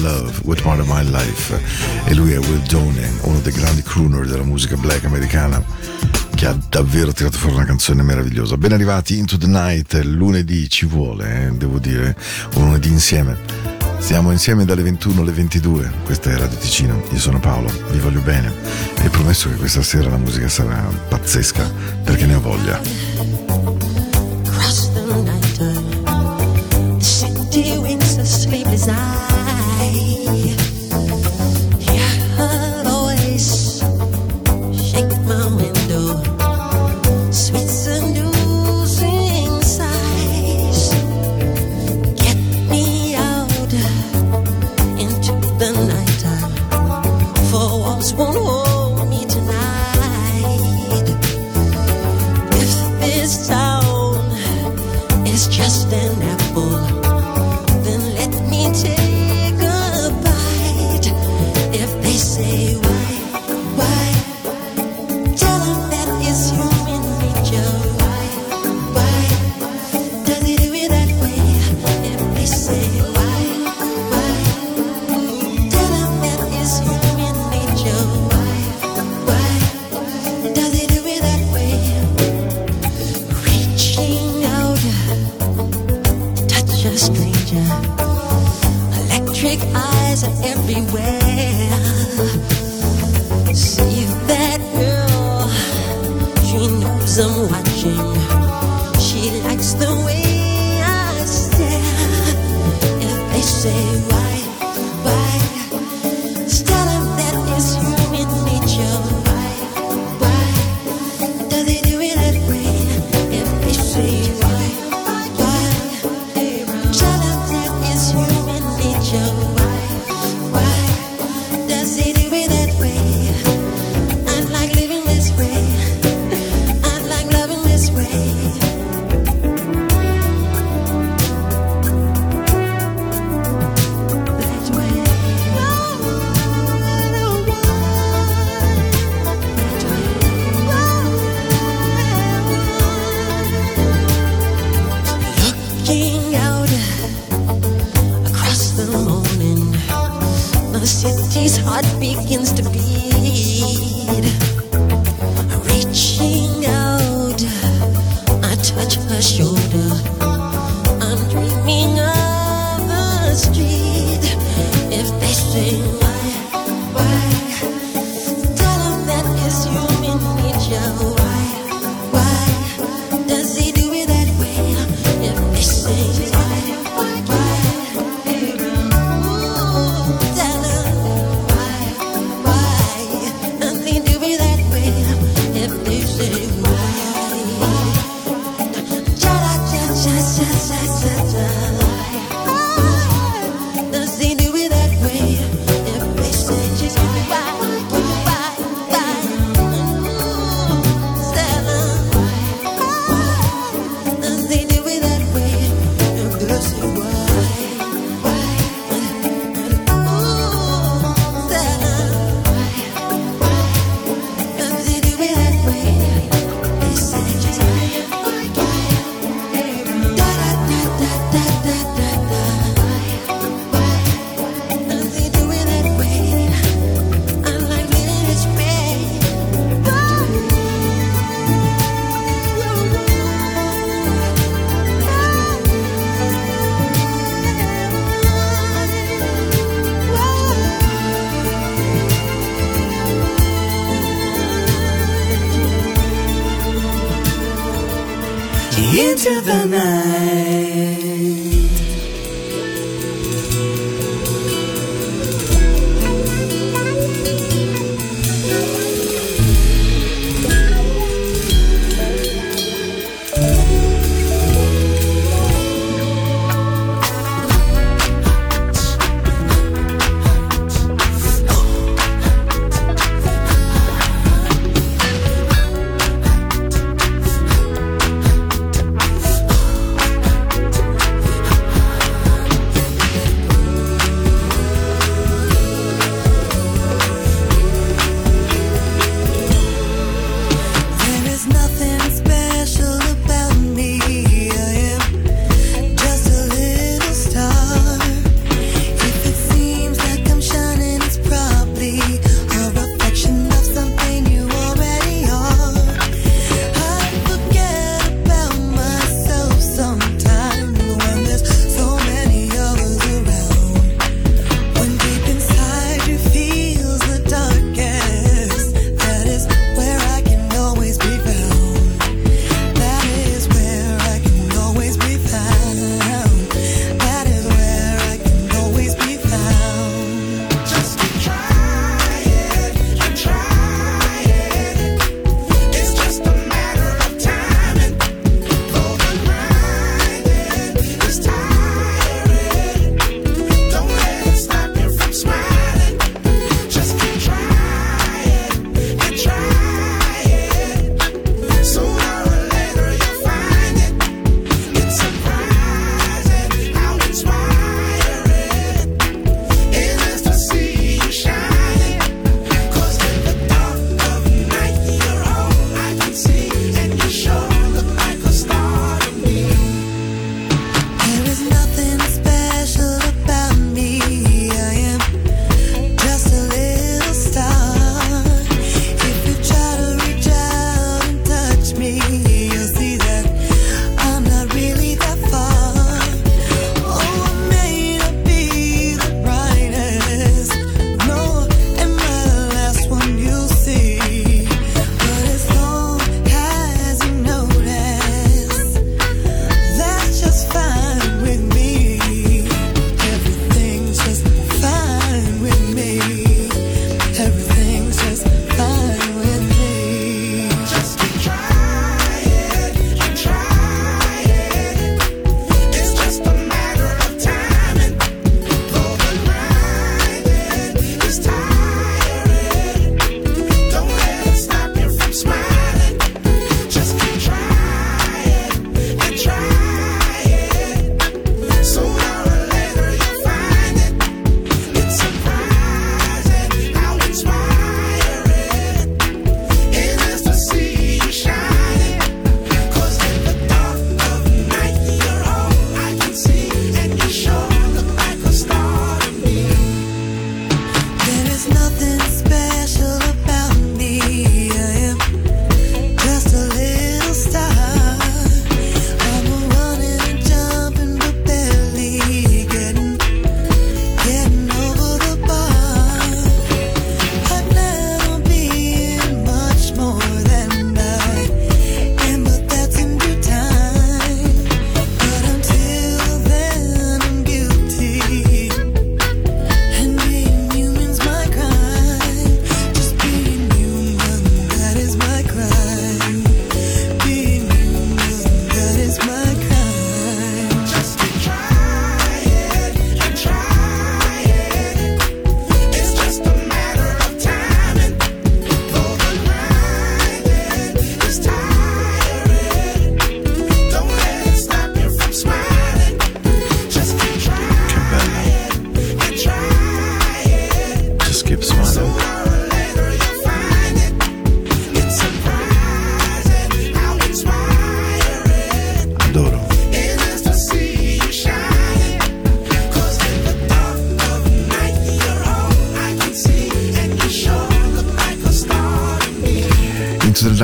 Love, What Part of My Life e lui è Will Donen, uno dei grandi crooner della musica black americana che ha davvero tirato fuori una canzone meravigliosa. Ben arrivati Into the Night, lunedì ci vuole, eh, devo dire, un lunedì insieme. Siamo insieme dalle 21 alle 22, questa è Radio Ticino, io sono Paolo, vi voglio bene e promesso che questa sera la musica sarà pazzesca perché ne ho voglia. an apple, then let me take.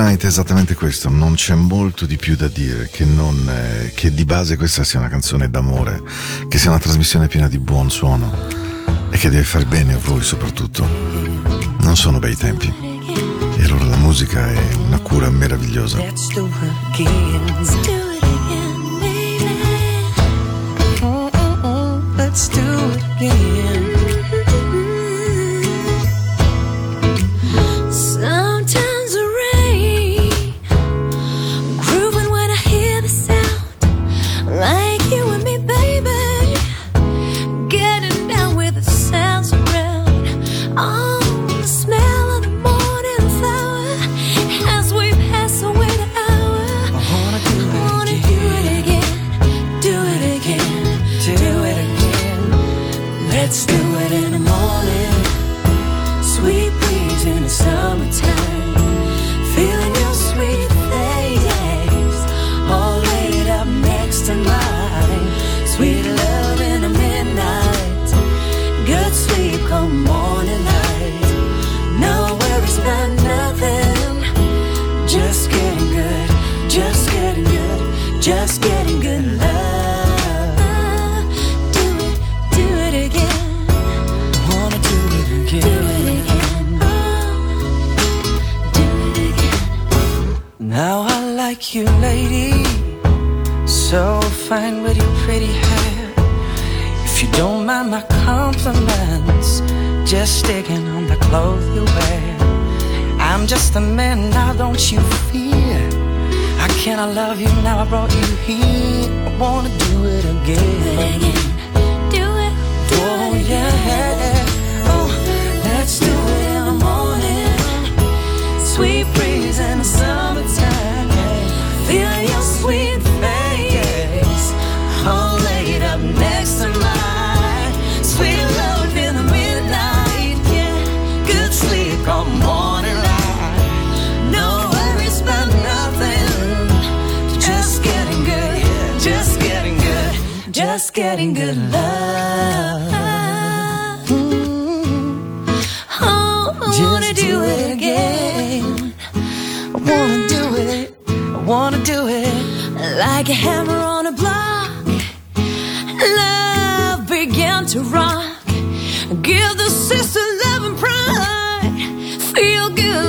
Night è esattamente questo, non c'è molto di più da dire che, non, eh, che di base questa sia una canzone d'amore, che sia una trasmissione piena di buon suono e che deve far bene a voi soprattutto. Non sono bei tempi. E allora la musica è una cura meravigliosa. Let's do it again. like you, lady. So fine with your pretty hair. If you don't mind my compliments, just sticking on the clothes you wear. I'm just a man now, don't you fear? How can I love you now? I brought you here. I wanna do it again. Do it again. Do it. Do oh it yeah. Again. Oh, let's do it in the morning. Sweet breeze and the sun. just getting good love. Mm-hmm. Oh, I just wanna do, do it again. I wanna do it. I wanna do it like a hammer on a block. Love began to rock. Give the sister love and pride. Feel good.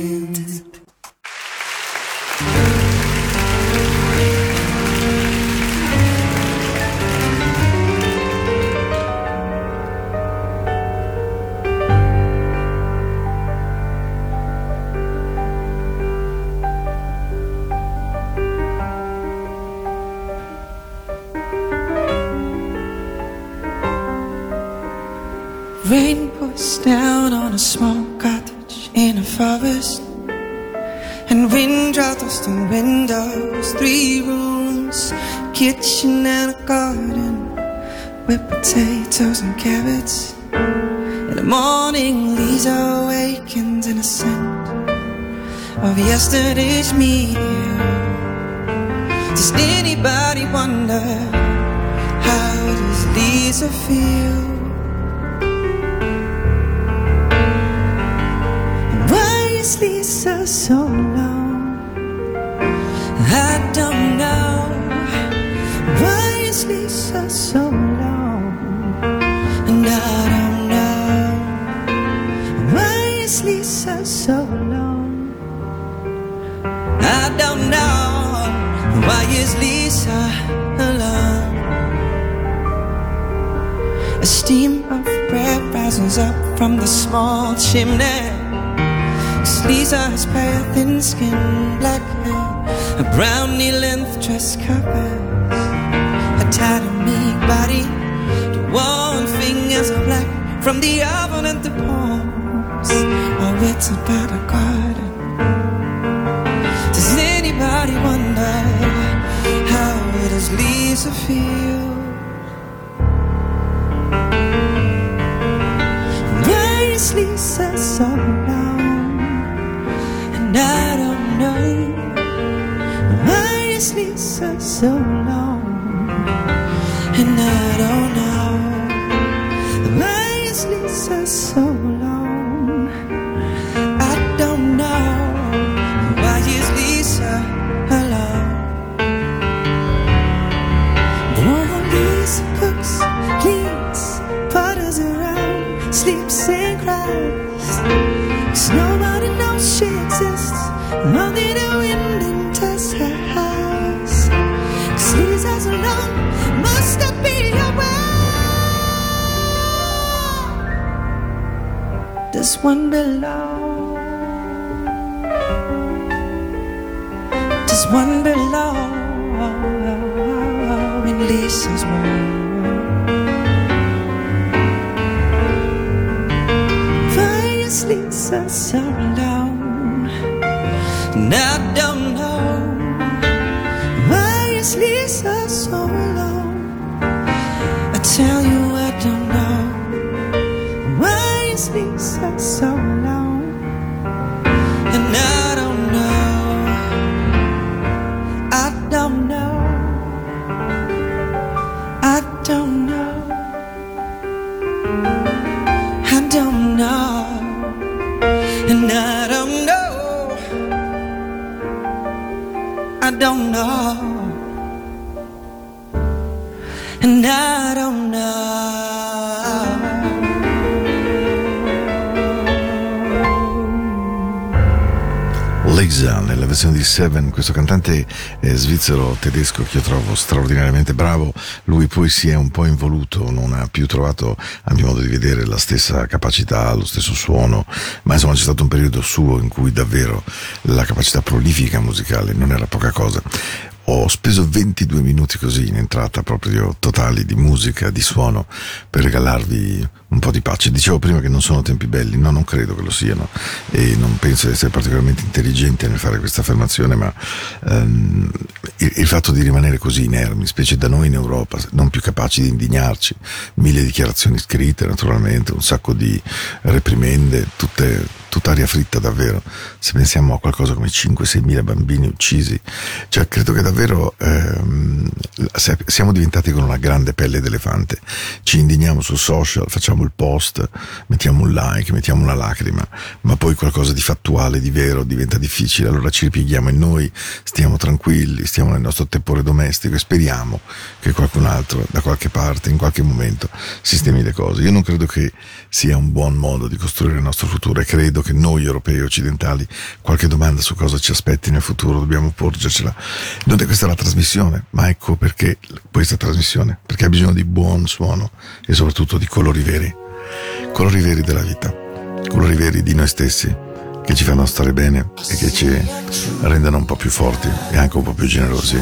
Down on a small cottage in a forest. And raindrops dust the windows. Three rooms, kitchen and a garden. With potatoes and carrots. In the morning, Lisa awakens in a scent of yesterday's meal. Does anybody wonder how does Lisa feel? Lisa so alone? I don't know. Why is Lisa so alone? And I don't know. Why is Lisa so alone? I don't know. Why is Lisa alone? A steam of bread rises up from the small chimney. Cause Lisa has pale thin skin, black hair, a brown knee length dress covers A tattered meek body. The warm fingers are black from the oven and the palms. Oh, it's about a garden. Does anybody wonder how does Lisa feel? Why is Lisa so? And I don't know. Why is Lisa so long, And I don't know. Why is Lisa so alone? I don't know. Why is Lisa alone? Oh, Lisa cooks, Only the wind enters her house. Cause Lisa's alone, must that be a well? Does one belong? Does one belong in Lisa's world? Why is Lisa so alone? I don't know. Why is Lisa so alone? I tell you, I don't know. Why is Lisa so don't know. Versione di Seven, questo cantante eh, svizzero tedesco che io trovo straordinariamente bravo, lui poi si è un po' involuto, non ha più trovato a mio modo di vedere la stessa capacità, lo stesso suono, ma insomma c'è stato un periodo suo in cui davvero la capacità prolifica musicale non era poca cosa. Ho speso 22 minuti così in entrata proprio totali di musica, di suono, per regalarvi un po' di pace. Dicevo prima che non sono tempi belli, no, non credo che lo siano e non penso di essere particolarmente intelligente nel fare questa affermazione, ma ehm, il, il fatto di rimanere così inermi, specie da noi in Europa, non più capaci di indignarci, mille dichiarazioni scritte naturalmente, un sacco di reprimende, tutte tutta aria fritta davvero. Se pensiamo a qualcosa come 5-6 mila bambini uccisi, cioè credo che da davvero ehm, siamo diventati con una grande pelle d'elefante. Ci indigniamo sul social, facciamo il post, mettiamo un like, mettiamo una lacrima, ma poi qualcosa di fattuale, di vero diventa difficile. Allora ci ripieghiamo in noi, stiamo tranquilli, stiamo nel nostro tepore domestico e speriamo che qualcun altro da qualche parte, in qualche momento, sistemi le cose. Io non credo che sia un buon modo di costruire il nostro futuro e credo che noi europei occidentali qualche domanda su cosa ci aspetti nel futuro dobbiamo porgercela. Non è questa la trasmissione, ma ecco perché questa trasmissione, perché ha bisogno di buon suono e soprattutto di colori veri, colori veri della vita, colori veri di noi stessi che ci fanno stare bene e che ci rendono un po' più forti e anche un po' più generosi.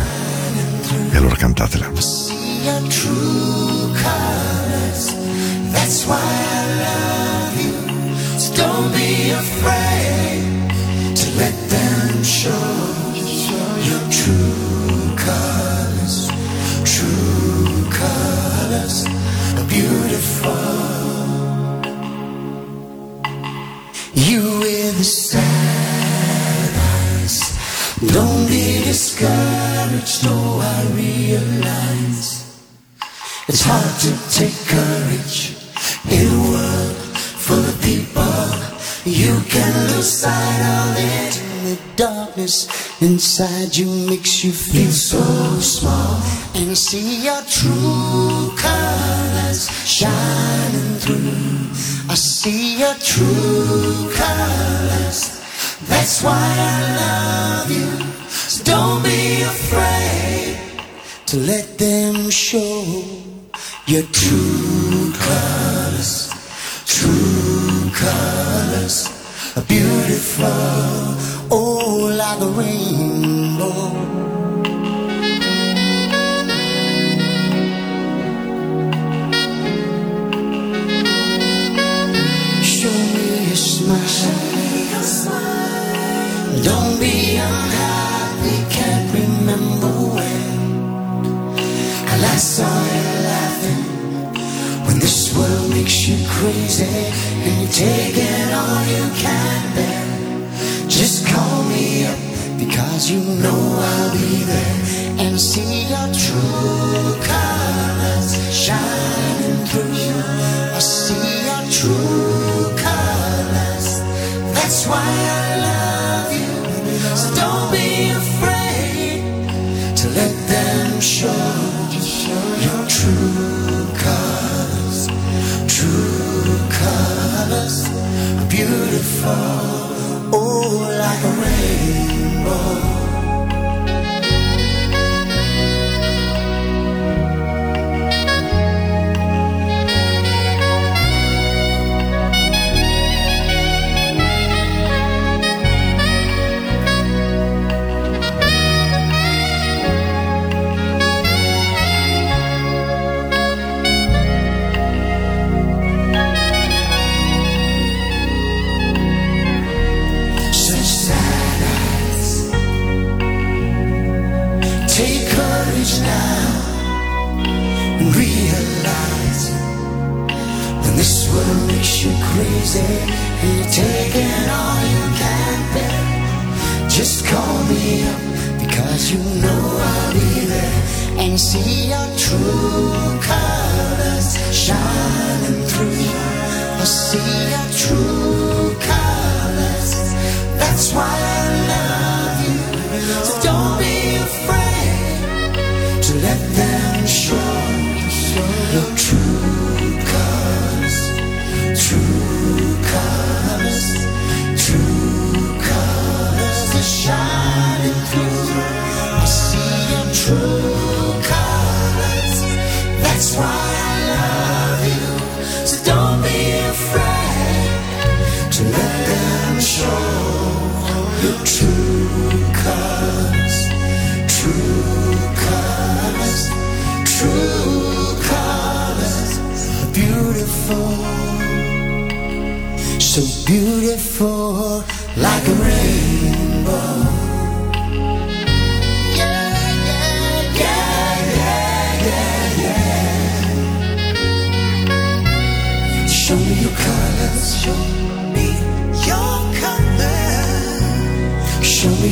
E allora cantatela. don't be afraid to let them show your true colors. True colors beautiful. You with the sad eyes. Don't be discouraged, no, I realize it's hard to take courage in a world full of people. You can lose sight of it. The darkness inside you makes you feel so small. And see your true colors shining through. I see your true colors. That's why I love you. So don't be afraid to let them show your true colors. True colors are beautiful. Oh, like a rainbow. True colors shining through. I saw it laughing When this world makes you crazy Can you take it on you can then Just call me up because you know I'll be there And see your true colors shine through. I see your true colors. That's why I love you. So don't be afraid to let them show your true colors. True colors, beautiful. Oh, like a rainbow. And you're taking all you can bear. Just call me up because you know I'll be there and see your true colors shining through. I see your true colors. That's why I Beautiful, so beautiful like a rainbow.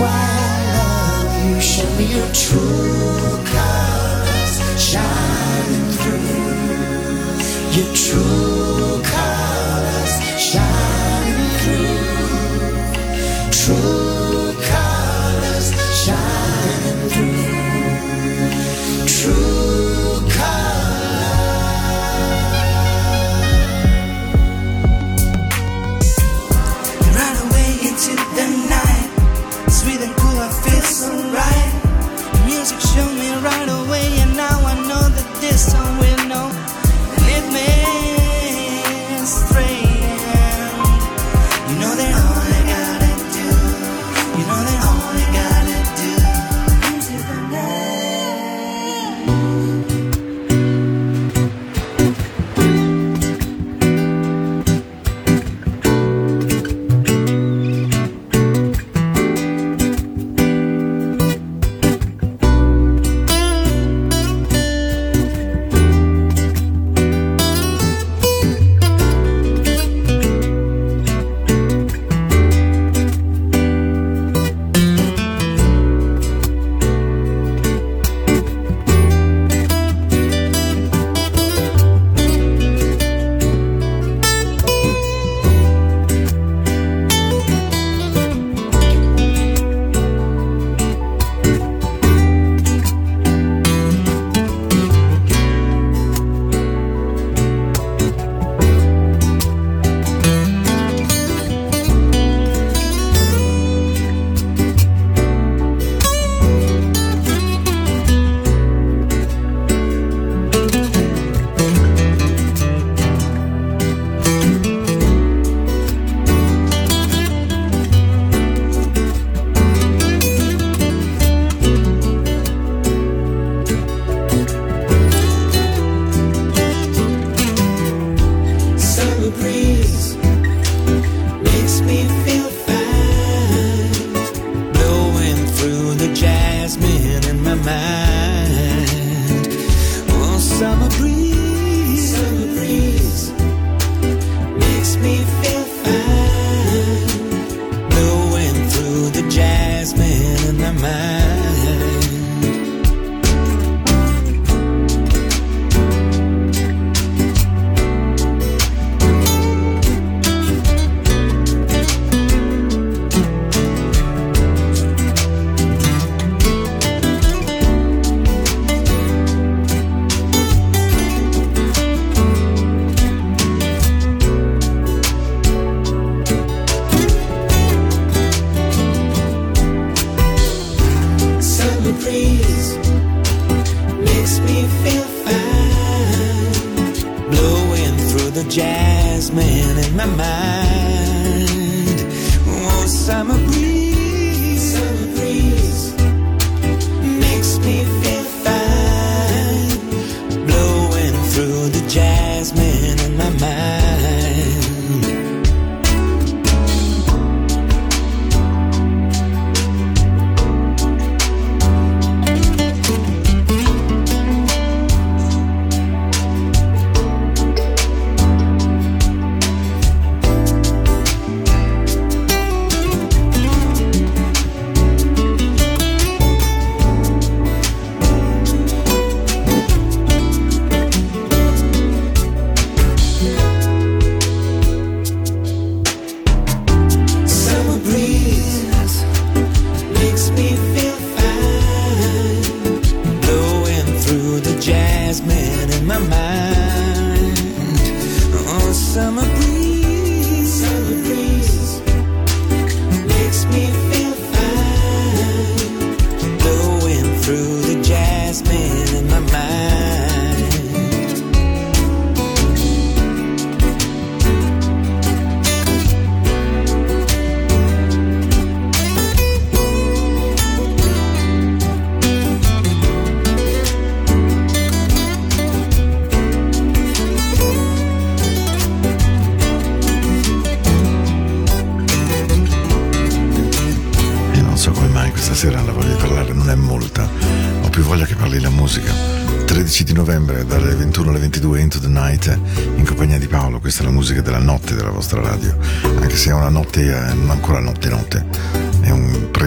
why I love you. Show me your true colors shining through. Your true.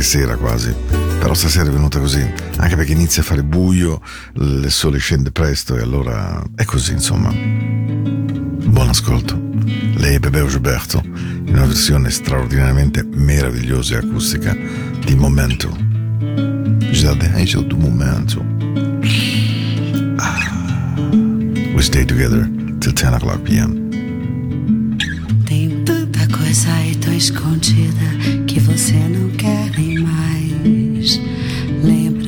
sera quasi, però stasera è venuta così, anche perché inizia a fare buio, il sole scende presto e allora è così insomma. Buon ascolto. Lei è Bebeo Gilberto, in una versione straordinariamente meravigliosa e acustica di Momento. Giardinage do Momento. Ah. We stay together till 10 o'clock p.m. Tem tanta coisa aí tão escondida que você não quer mais. Lembra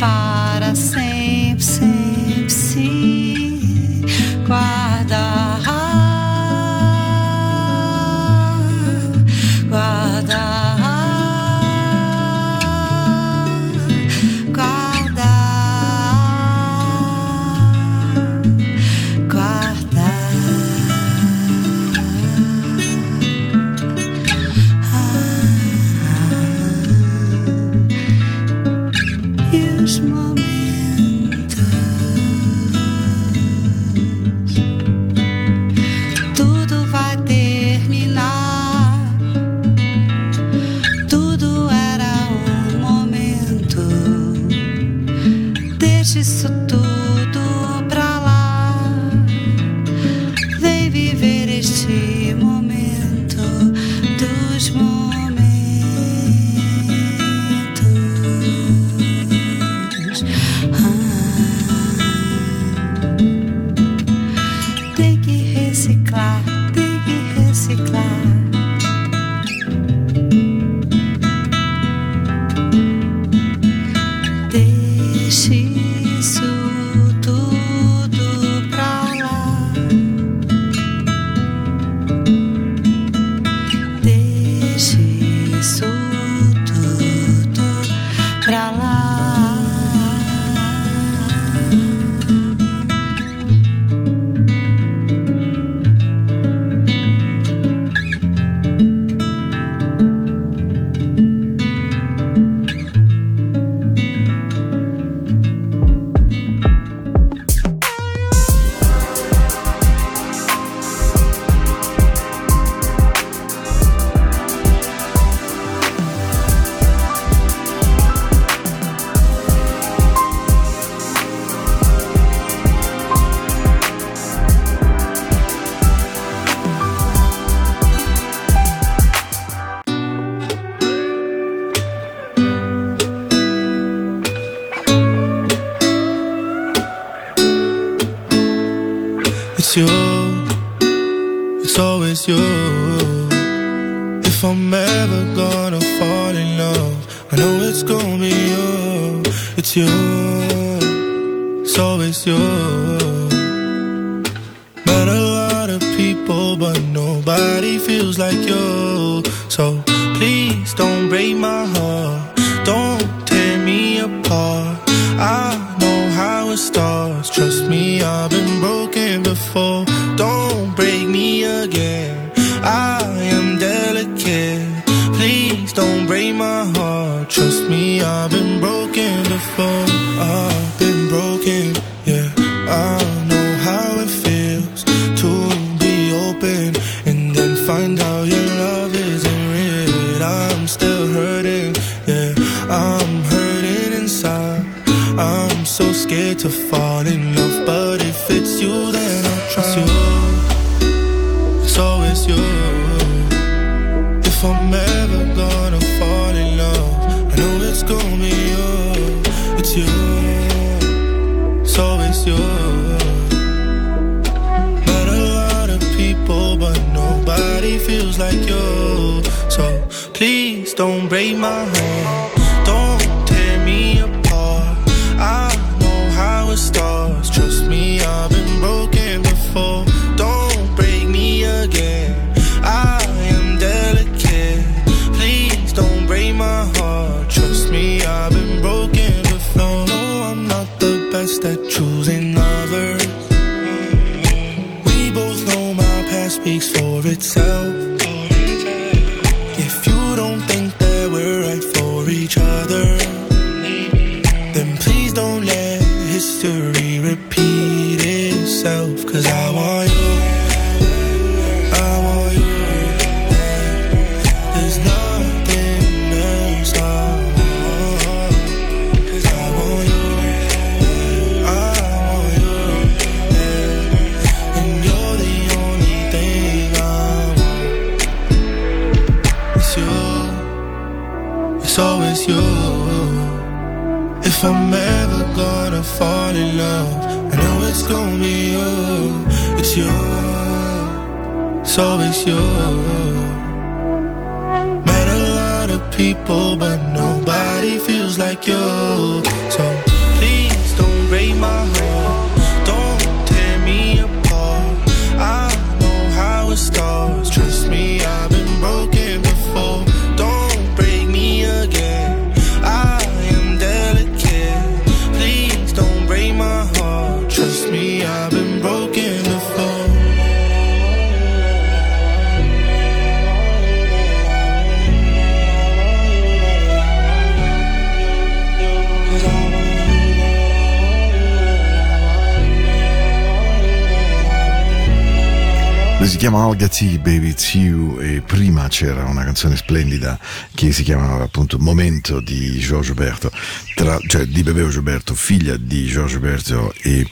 para sempre. Prima c'era una canzone splendida che si chiamava appunto Momento di Giorgio Berto, cioè di Bebeo Gilberto, figlia di Giorgio Berto e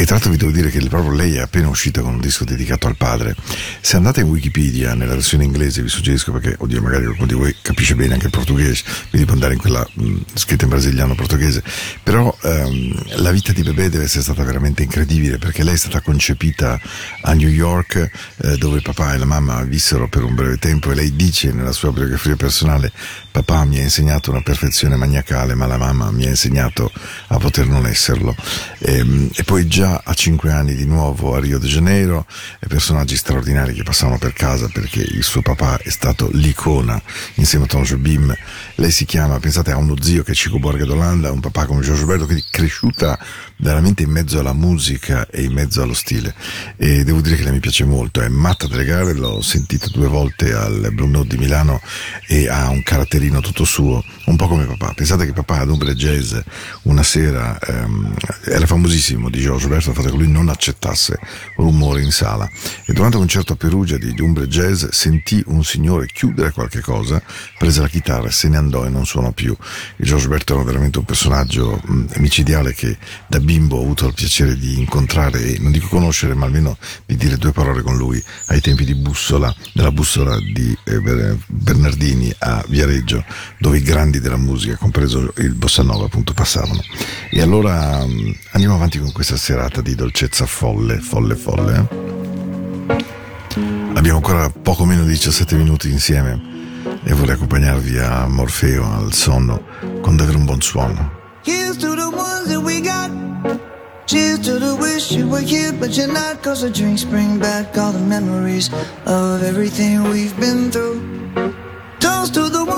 e tra l'altro vi devo dire che proprio lei è appena uscita con un disco dedicato al padre. Se andate in Wikipedia, nella versione inglese, vi suggerisco perché, oddio, magari qualcuno di voi capisce bene anche il portoghese, quindi può andare in quella mh, scritta in brasiliano portoghese, però ehm, la vita di Bebè deve essere stata veramente incredibile perché lei è stata concepita a New York, eh, dove papà e la mamma vissero per un breve tempo e lei dice nella sua biografia personale, papà mi ha insegnato una perfezione maniacale, ma la mamma mi ha insegnato a poter non esserlo. E, e poi già a cinque anni di nuovo a Rio de Janeiro personaggi straordinari che passavano per casa perché il suo papà è stato l'icona insieme a Tom Jobim. Lei si chiama, pensate, ha uno zio che è Chico Borga d'Olanda, un papà come Giorgio Roberto, quindi cresciuta veramente in mezzo alla musica e in mezzo allo stile. E devo dire che lei mi piace molto, è matta delle gare, l'ho sentita due volte al Blue Note di Milano e ha un caratterino tutto suo, un po' come papà. Pensate che papà ad Umbre Jazz una sera ehm, era famosissimo di Giorgio Roberto il fatto che lui non accettasse rumore in sala e durante un concerto a Perugia di, di Jazz sentì un signore chiudere qualche cosa, prese la chitarra, se ne andò e non suonò più. Il Giorgio Roberto era veramente un personaggio mh, micidiale che da bimbo ho avuto il piacere di incontrare e non dico conoscere ma almeno di dire due parole con lui ai tempi di Bussola, della Bussola di eh, Bernardini a Viareggio dove i grandi della musica, compreso il Bossa Nova appunto passavano. E allora mh, andiamo avanti con questa serata di dolcezza folle, folle, folle. eh. Abbiamo ancora poco meno di 17 minuti insieme e vorrei accompagnarvi a Morfeo, al sonno, con davvero un buon suono. Here's to the ones that we got. Cheers to the wish you were here, but you're not. Cause the drinks bring back all the memories of everything we've been through. Toast to the ones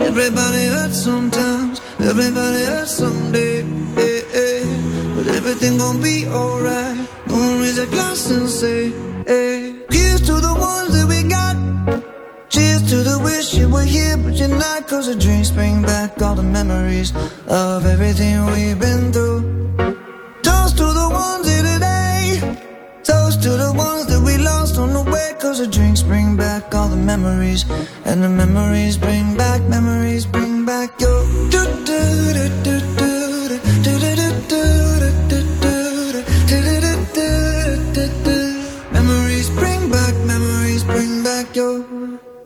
Everybody hurts sometimes, everybody hurts someday. Hey, hey. But everything gon' be alright. Gonna raise a glass and say, hey. Here's to the ones that we got. Cheers to the wish you were here, but you're not. Cause the drinks bring back all the memories of everything we've been through. Toast to the ones here today. Toast to the ones lost on the way Cause the drinks bring back all the memories And the memories bring back, memories bring back your do do do do do Memories bring back, memories bring back your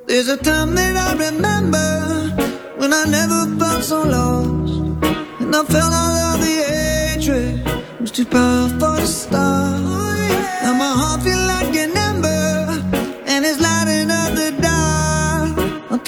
There's a time that I remember When I never felt so lost And I felt all of the hatred It was too powerful to stop Now my heart feels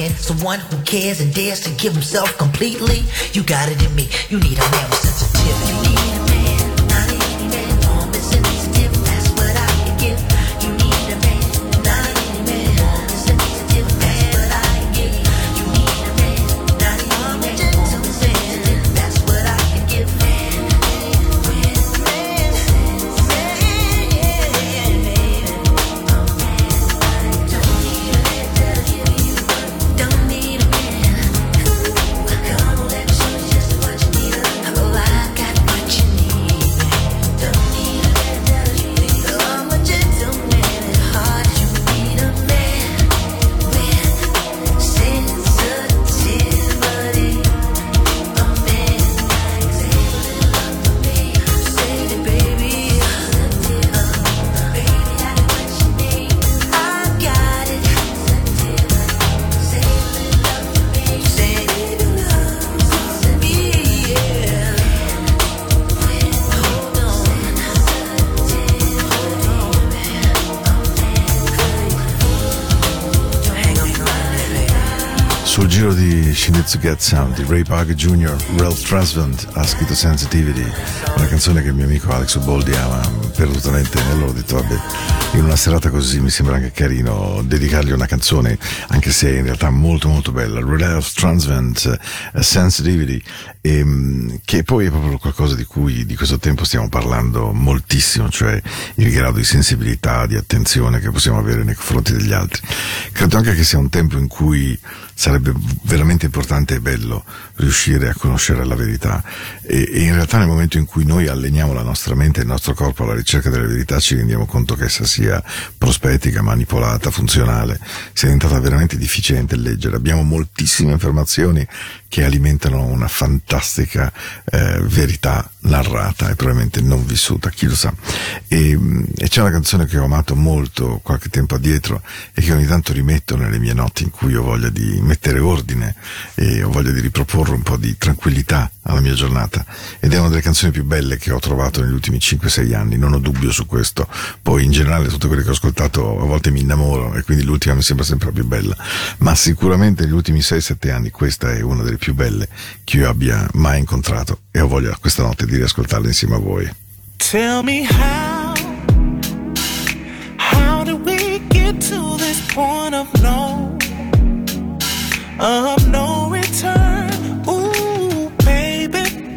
Can. Someone who cares and dares to give himself completely. You got it in me. You need a man with sensitivity. Di Shinizu Get Sound di Ray Parker Jr., Ralph Tresvant ha scritto Sensitivity, una canzone che il mio amico Alex Uboldi ama perdutamente. E allora ho detto, vabbè, in una serata così mi sembra anche carino dedicargli una canzone, anche se in realtà molto molto bella. Ralph Tresvant, eh, Sensitivity, ehm, che poi è proprio qualcosa di cui di questo tempo stiamo parlando moltissimo, cioè il grado di sensibilità, di attenzione che possiamo avere nei confronti degli altri. Credo anche che sia un tempo in cui sarebbe veramente importante e bello riuscire a conoscere la verità e, e in realtà nel momento in cui noi alleniamo la nostra mente e il nostro corpo alla ricerca della verità ci rendiamo conto che essa sia prospetica, manipolata, funzionale, sia diventata veramente difficile leggere. Abbiamo moltissime informazioni che alimentano una fantastica eh, verità narrata e probabilmente non vissuta, chi lo sa. E, e c'è una canzone che ho amato molto qualche tempo addietro e che ogni tanto rimetto nelle mie notti in cui ho voglia di mettere ordine e ho voglia di riproporre un po' di tranquillità alla mia giornata ed è una delle canzoni più belle che ho trovato negli ultimi 5-6 anni, non ho dubbio su questo. Poi in generale tutte quelle che ho ascoltato a volte mi innamoro e quindi l'ultima mi sembra sempre la più bella, ma sicuramente negli ultimi 6-7 anni questa è una delle più belle che io abbia mai incontrato e ho voglia questa notte di riascoltarla insieme a voi. Tell me how, how did we get to this point of no, of no return? Ooh, baby,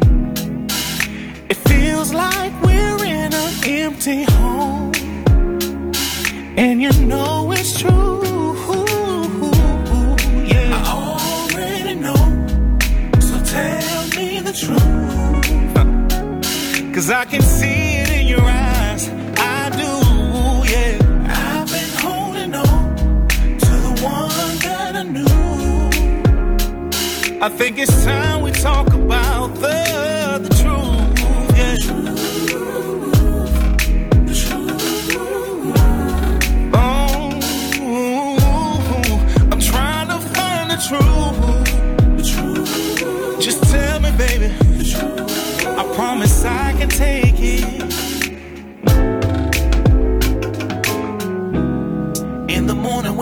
it feels like we're in an empty home, and you know it's true. Yeah, I already so tell me the truth. Cause I can see it in your eyes. I do, yeah. I've been holding on to the one that I knew. I think it's time we talk about the,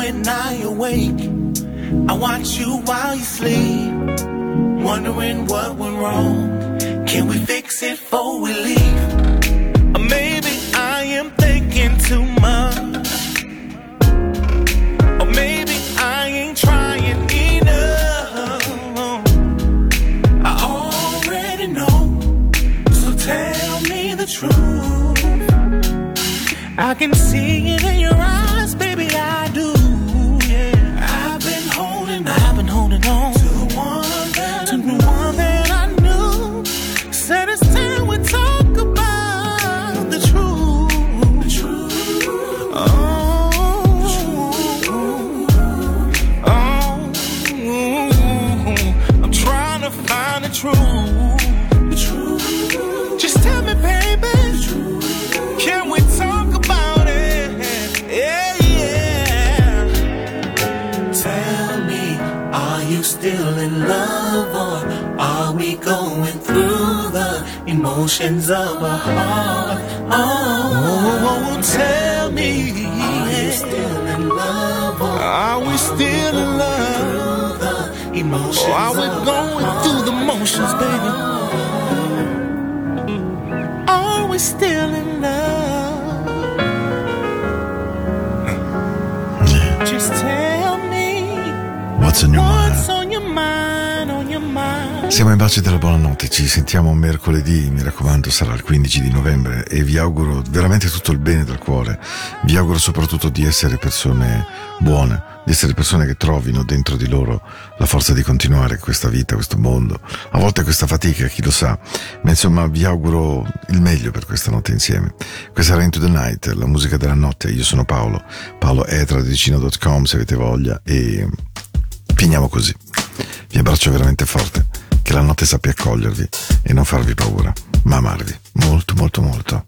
when I awake, I watch you while you sleep. Wondering what went wrong. Can we fix it before we leave? Or maybe I am thinking too much. Or maybe I ain't trying enough. I already know. So tell me the truth. I can see it in emotions of a heart? Oh, tell me, are we still in love are we still in love? Or are we going through the motions, baby? Are we still in love? Hmm. Just tell me What's on your mind? what's on your mind, on your mind. Siamo in baci della buonanotte, ci sentiamo mercoledì, mi raccomando sarà il 15 di novembre e vi auguro veramente tutto il bene dal cuore, vi auguro soprattutto di essere persone buone, di essere persone che trovino dentro di loro la forza di continuare questa vita, questo mondo, a volte questa fatica, chi lo sa, ma insomma vi auguro il meglio per questa notte insieme. Questa era Into the Night, la musica della notte, io sono Paolo, Paolo tradicino.com se avete voglia e finiamo così. Vi abbraccio veramente forte, che la notte sappia accogliervi e non farvi paura, ma amarvi molto molto molto.